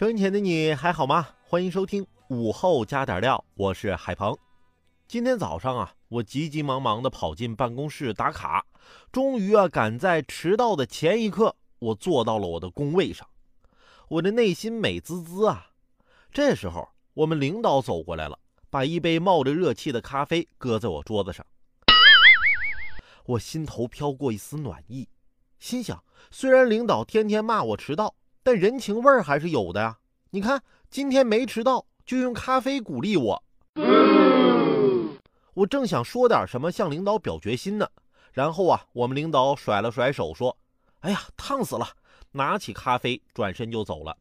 收音前的你还好吗？欢迎收听午后加点料，我是海鹏。今天早上啊，我急急忙忙地跑进办公室打卡，终于啊，赶在迟到的前一刻，我坐到了我的工位上。我的内心美滋滋啊。这时候，我们领导走过来了，把一杯冒着热气的咖啡搁在我桌子上。我心头飘过一丝暖意，心想：虽然领导天天骂我迟到。但人情味儿还是有的呀！你看，今天没迟到，就用咖啡鼓励我。我正想说点什么向领导表决心呢，然后啊，我们领导甩了甩手说：“哎呀，烫死了！”拿起咖啡转身就走了。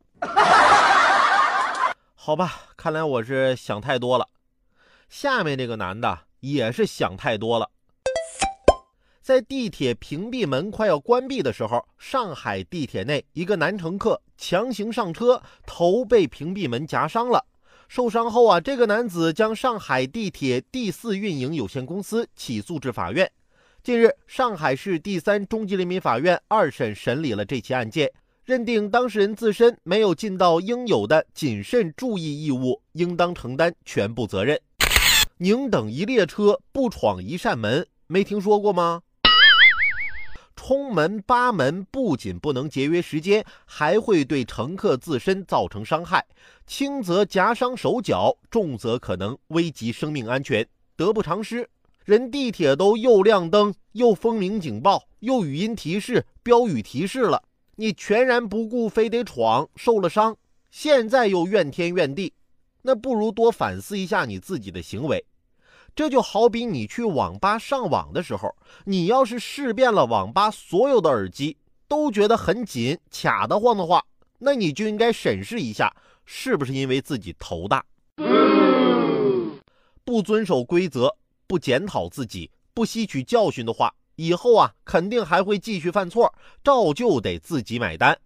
好吧，看来我是想太多了。下面这个男的也是想太多了。在地铁屏蔽门快要关闭的时候，上海地铁内一个男乘客强行上车，头被屏蔽门夹伤了。受伤后啊，这个男子将上海地铁第四运营有限公司起诉至法院。近日，上海市第三中级人民法院二审审理了这起案件，认定当事人自身没有尽到应有的谨慎注意义务，应当承担全部责任。宁等一列车，不闯一扇门，没听说过吗？冲门扒门不仅不能节约时间，还会对乘客自身造成伤害，轻则夹伤手脚，重则可能危及生命安全，得不偿失。人地铁都又亮灯，又风鸣警报，又语音提示、标语提示了，你全然不顾，非得闯，受了伤，现在又怨天怨地，那不如多反思一下你自己的行为。这就好比你去网吧上网的时候，你要是试遍了网吧所有的耳机，都觉得很紧卡得慌的话，那你就应该审视一下，是不是因为自己头大。不遵守规则，不检讨自己，不吸取教训的话，以后啊，肯定还会继续犯错，照旧得自己买单。